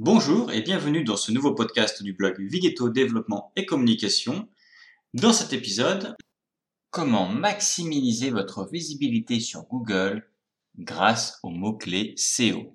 Bonjour et bienvenue dans ce nouveau podcast du blog Vigeto Développement et Communication. Dans cet épisode, comment maximiser votre visibilité sur Google grâce aux mots-clés SEO.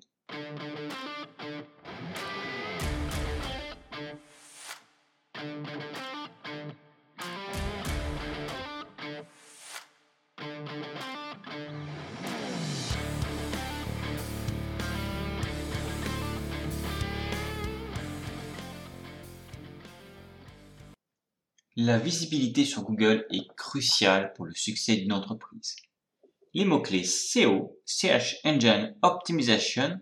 La visibilité sur Google est cruciale pour le succès d'une entreprise. Les mots-clés SEO, Search Engine Optimization,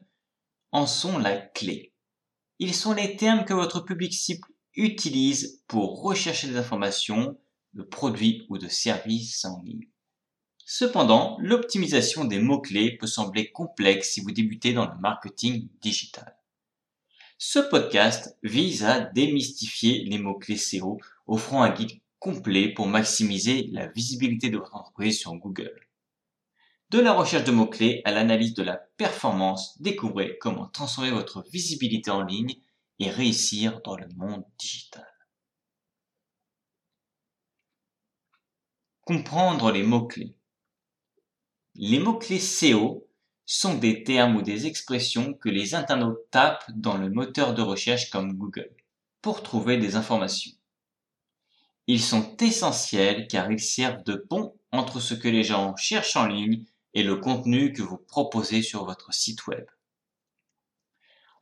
en sont la clé. Ils sont les termes que votre public cible utilise pour rechercher des informations de produits ou de services en ligne. Cependant, l'optimisation des mots-clés peut sembler complexe si vous débutez dans le marketing digital. Ce podcast vise à démystifier les mots-clés SEO, offrant un guide complet pour maximiser la visibilité de votre entreprise sur Google. De la recherche de mots-clés à l'analyse de la performance, découvrez comment transformer votre visibilité en ligne et réussir dans le monde digital. Comprendre les mots-clés. Les mots-clés SEO sont des termes ou des expressions que les internautes tapent dans le moteur de recherche comme Google pour trouver des informations. Ils sont essentiels car ils servent de pont entre ce que les gens cherchent en ligne et le contenu que vous proposez sur votre site web.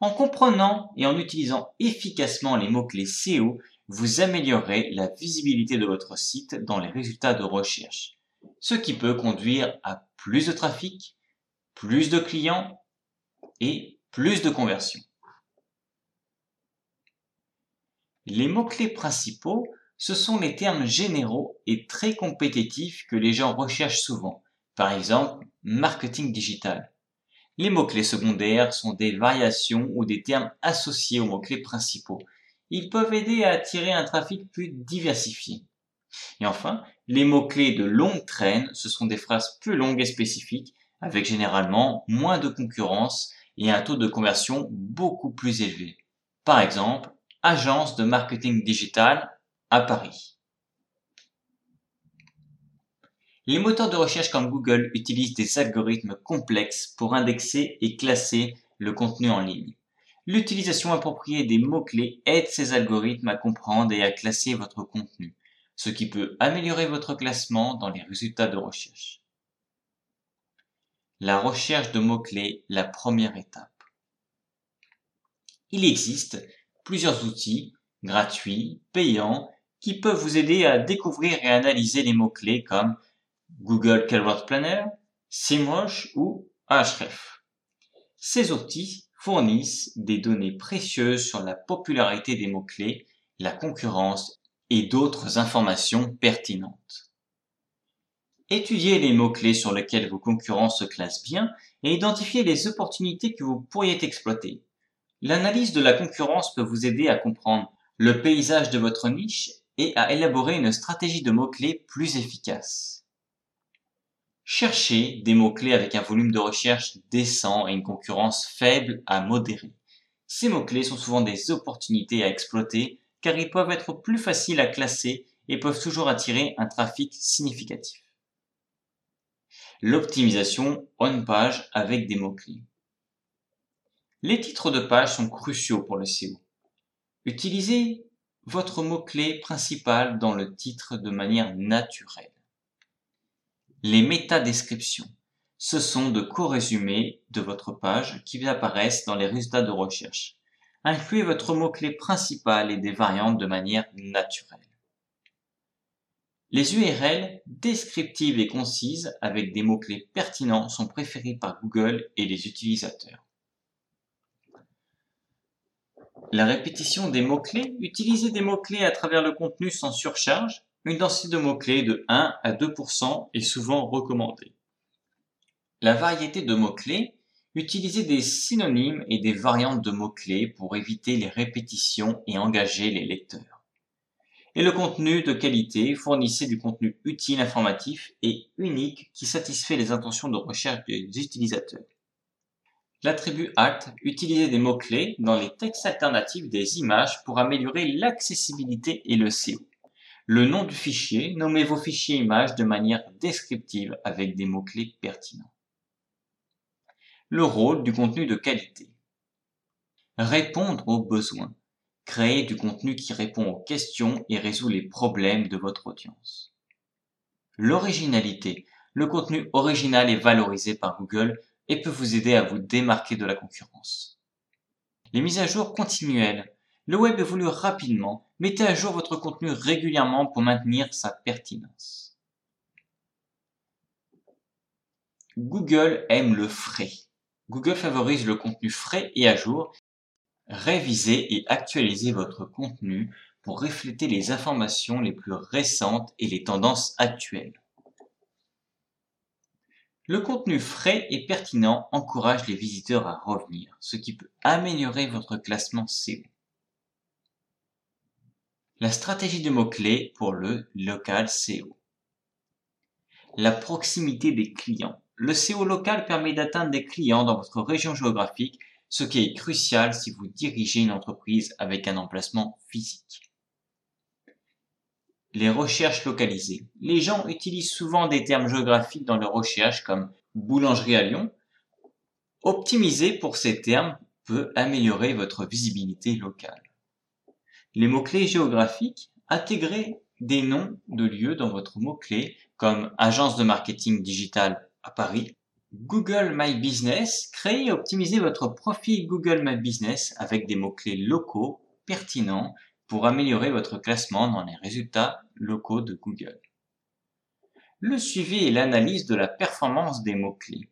En comprenant et en utilisant efficacement les mots-clés SEO, vous améliorerez la visibilité de votre site dans les résultats de recherche, ce qui peut conduire à plus de trafic, plus de clients et plus de conversions. Les mots-clés principaux, ce sont les termes généraux et très compétitifs que les gens recherchent souvent. Par exemple, marketing digital. Les mots-clés secondaires sont des variations ou des termes associés aux mots-clés principaux. Ils peuvent aider à attirer un trafic plus diversifié. Et enfin, les mots-clés de longue traîne, ce sont des phrases plus longues et spécifiques avec généralement moins de concurrence et un taux de conversion beaucoup plus élevé. Par exemple, agence de marketing digital à Paris. Les moteurs de recherche comme Google utilisent des algorithmes complexes pour indexer et classer le contenu en ligne. L'utilisation appropriée des mots-clés aide ces algorithmes à comprendre et à classer votre contenu, ce qui peut améliorer votre classement dans les résultats de recherche. La recherche de mots-clés, la première étape. Il existe plusieurs outils, gratuits, payants, qui peuvent vous aider à découvrir et analyser les mots-clés comme Google Keyword Planner, SEMrush ou Ahrefs. Ces outils fournissent des données précieuses sur la popularité des mots-clés, la concurrence et d'autres informations pertinentes. Étudiez les mots-clés sur lesquels vos concurrents se classent bien et identifiez les opportunités que vous pourriez exploiter. L'analyse de la concurrence peut vous aider à comprendre le paysage de votre niche et à élaborer une stratégie de mots-clés plus efficace. Cherchez des mots-clés avec un volume de recherche décent et une concurrence faible à modérée. Ces mots-clés sont souvent des opportunités à exploiter car ils peuvent être plus faciles à classer et peuvent toujours attirer un trafic significatif l'optimisation on-page avec des mots-clés. Les titres de page sont cruciaux pour le SEO. Utilisez votre mot-clé principal dans le titre de manière naturelle. Les métadescriptions. Ce sont de co-résumés de votre page qui apparaissent dans les résultats de recherche. Incluez votre mot-clé principal et des variantes de manière naturelle. Les URL descriptives et concises avec des mots-clés pertinents sont préférées par Google et les utilisateurs. La répétition des mots-clés. Utilisez des mots-clés à travers le contenu sans surcharge. Une densité de mots-clés de 1 à 2% est souvent recommandée. La variété de mots-clés. Utilisez des synonymes et des variantes de mots-clés pour éviter les répétitions et engager les lecteurs et le contenu de qualité fournissait du contenu utile, informatif et unique qui satisfait les intentions de recherche des utilisateurs. L'attribut alt utilisait des mots-clés dans les textes alternatifs des images pour améliorer l'accessibilité et le SEO. Le nom du fichier, nommez vos fichiers images de manière descriptive avec des mots-clés pertinents. Le rôle du contenu de qualité. Répondre aux besoins. Créer du contenu qui répond aux questions et résout les problèmes de votre audience. L'originalité. Le contenu original est valorisé par Google et peut vous aider à vous démarquer de la concurrence. Les mises à jour continuelles. Le web évolue rapidement. Mettez à jour votre contenu régulièrement pour maintenir sa pertinence. Google aime le frais. Google favorise le contenu frais et à jour. Révisez et actualisez votre contenu pour refléter les informations les plus récentes et les tendances actuelles. Le contenu frais et pertinent encourage les visiteurs à revenir, ce qui peut améliorer votre classement SEO. La stratégie de mots-clés pour le local SEO. La proximité des clients. Le SEO local permet d'atteindre des clients dans votre région géographique, ce qui est crucial si vous dirigez une entreprise avec un emplacement physique. Les recherches localisées. Les gens utilisent souvent des termes géographiques dans leurs recherches comme boulangerie à Lyon. Optimiser pour ces termes peut améliorer votre visibilité locale. Les mots-clés géographiques. Intégrez des noms de lieux dans votre mot-clé comme agence de marketing digital à Paris. Google My Business, créez et optimisez votre profil Google My Business avec des mots-clés locaux pertinents pour améliorer votre classement dans les résultats locaux de Google. Le suivi et l'analyse de la performance des mots-clés.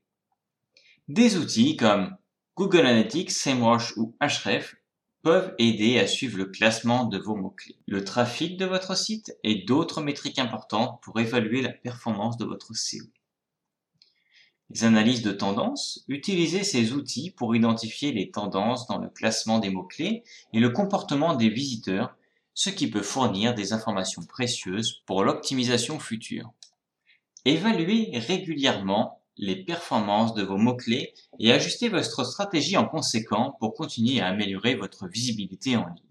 Des outils comme Google Analytics, SEMrush ou Ahrefs peuvent aider à suivre le classement de vos mots-clés, le trafic de votre site et d'autres métriques importantes pour évaluer la performance de votre SEO. Les analyses de tendances, utilisez ces outils pour identifier les tendances dans le classement des mots-clés et le comportement des visiteurs, ce qui peut fournir des informations précieuses pour l'optimisation future. Évaluez régulièrement les performances de vos mots-clés et ajustez votre stratégie en conséquent pour continuer à améliorer votre visibilité en ligne.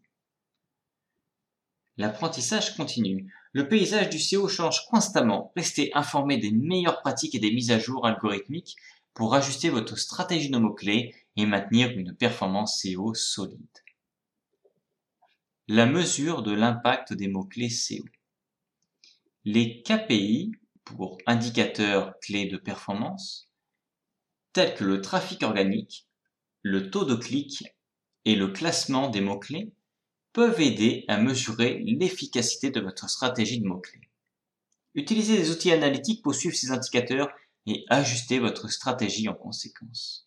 L'apprentissage continue. Le paysage du SEO change constamment. Restez informé des meilleures pratiques et des mises à jour algorithmiques pour ajuster votre stratégie de mots-clés et maintenir une performance SEO solide. La mesure de l'impact des mots-clés SEO. Les KPI, pour indicateurs clés de performance, tels que le trafic organique, le taux de clic et le classement des mots-clés, peuvent aider à mesurer l'efficacité de votre stratégie de mots-clés. Utilisez des outils analytiques pour suivre ces indicateurs et ajuster votre stratégie en conséquence.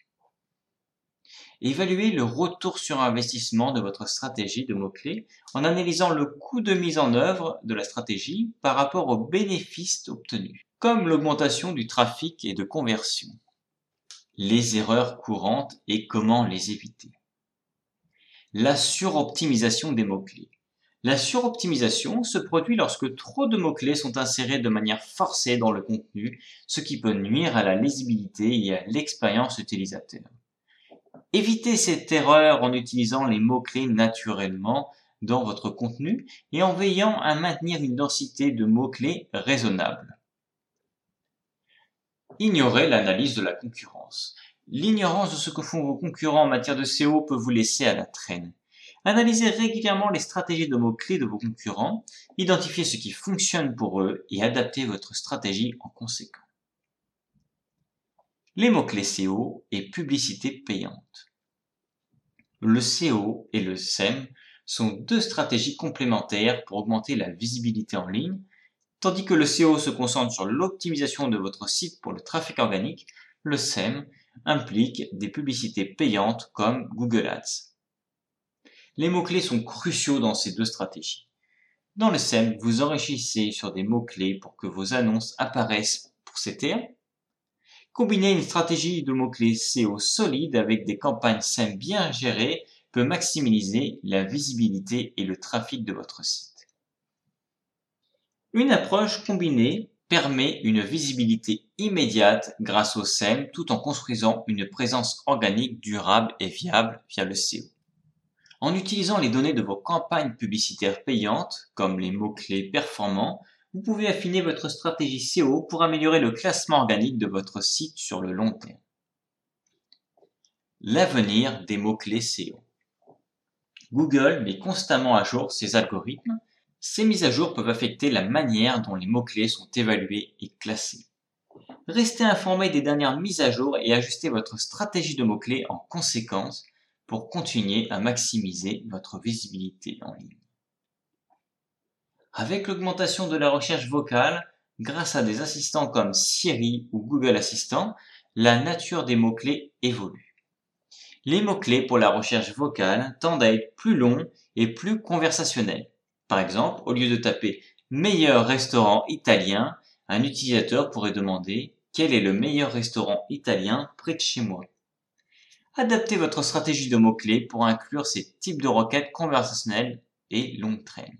Évaluez le retour sur investissement de votre stratégie de mots-clés en analysant le coût de mise en œuvre de la stratégie par rapport aux bénéfices obtenus, comme l'augmentation du trafic et de conversion, les erreurs courantes et comment les éviter la suroptimisation des mots-clés. La suroptimisation se produit lorsque trop de mots-clés sont insérés de manière forcée dans le contenu, ce qui peut nuire à la lisibilité et à l'expérience utilisateur. Évitez cette erreur en utilisant les mots-clés naturellement dans votre contenu et en veillant à maintenir une densité de mots-clés raisonnable. Ignorez l'analyse de la concurrence. L'ignorance de ce que font vos concurrents en matière de SEO peut vous laisser à la traîne. Analysez régulièrement les stratégies de mots-clés de vos concurrents, identifiez ce qui fonctionne pour eux et adaptez votre stratégie en conséquence. Les mots-clés SEO et publicité payante. Le SEO et le SEM sont deux stratégies complémentaires pour augmenter la visibilité en ligne, tandis que le SEO se concentre sur l'optimisation de votre site pour le trafic organique, le SEM implique des publicités payantes comme Google Ads. Les mots-clés sont cruciaux dans ces deux stratégies. Dans le SEM, vous enrichissez sur des mots-clés pour que vos annonces apparaissent pour termes. Combiner une stratégie de mots-clés SEO solide avec des campagnes SEM bien gérées peut maximiser la visibilité et le trafic de votre site. Une approche combinée permet une visibilité immédiate grâce au SEM tout en construisant une présence organique durable et viable via le SEO. En utilisant les données de vos campagnes publicitaires payantes, comme les mots-clés performants, vous pouvez affiner votre stratégie SEO pour améliorer le classement organique de votre site sur le long terme. L'avenir des mots-clés SEO. Google met constamment à jour ses algorithmes. Ces mises à jour peuvent affecter la manière dont les mots-clés sont évalués et classés. Restez informé des dernières mises à jour et ajustez votre stratégie de mots-clés en conséquence pour continuer à maximiser votre visibilité en ligne. Avec l'augmentation de la recherche vocale, grâce à des assistants comme Siri ou Google Assistant, la nature des mots-clés évolue. Les mots-clés pour la recherche vocale tendent à être plus longs et plus conversationnels. Par exemple, au lieu de taper meilleur restaurant italien, un utilisateur pourrait demander quel est le meilleur restaurant italien près de chez moi. Adaptez votre stratégie de mots-clés pour inclure ces types de requêtes conversationnelles et longue traîne.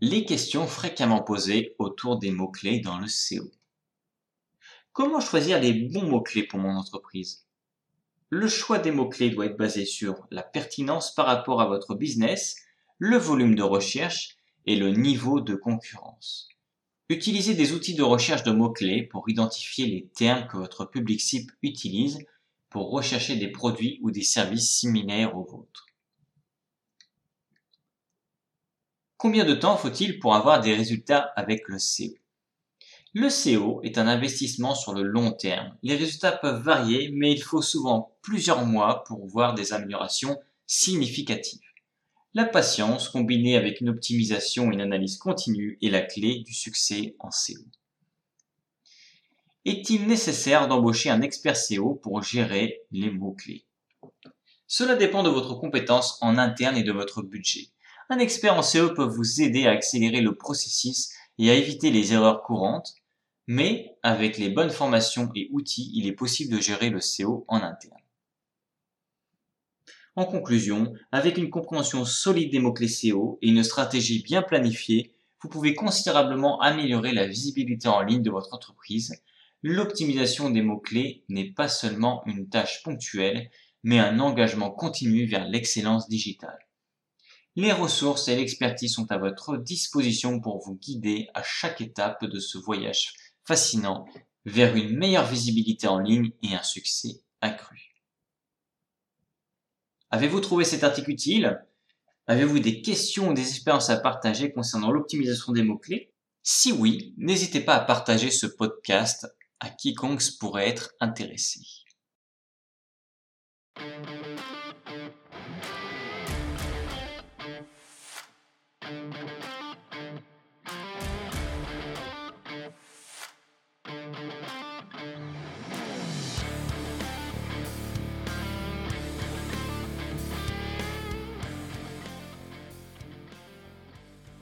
Les questions fréquemment posées autour des mots-clés dans le SEO. Comment choisir les bons mots-clés pour mon entreprise? Le choix des mots-clés doit être basé sur la pertinence par rapport à votre business, le volume de recherche et le niveau de concurrence. Utilisez des outils de recherche de mots-clés pour identifier les termes que votre public cible utilise pour rechercher des produits ou des services similaires aux vôtres. Combien de temps faut-il pour avoir des résultats avec le SEO Le SEO est un investissement sur le long terme. Les résultats peuvent varier, mais il faut souvent plusieurs mois pour voir des améliorations significatives. La patience, combinée avec une optimisation et une analyse continue, est la clé du succès en SEO. Est-il nécessaire d'embaucher un expert SEO pour gérer les mots-clés? Cela dépend de votre compétence en interne et de votre budget. Un expert en SEO peut vous aider à accélérer le processus et à éviter les erreurs courantes, mais avec les bonnes formations et outils, il est possible de gérer le SEO en interne. En conclusion, avec une compréhension solide des mots-clés SEO et une stratégie bien planifiée, vous pouvez considérablement améliorer la visibilité en ligne de votre entreprise. L'optimisation des mots-clés n'est pas seulement une tâche ponctuelle, mais un engagement continu vers l'excellence digitale. Les ressources et l'expertise sont à votre disposition pour vous guider à chaque étape de ce voyage fascinant vers une meilleure visibilité en ligne et un succès accru. Avez-vous trouvé cet article utile? Avez-vous des questions ou des expériences à partager concernant l'optimisation des mots-clés? Si oui, n'hésitez pas à partager ce podcast à quiconque pourrait être intéressé.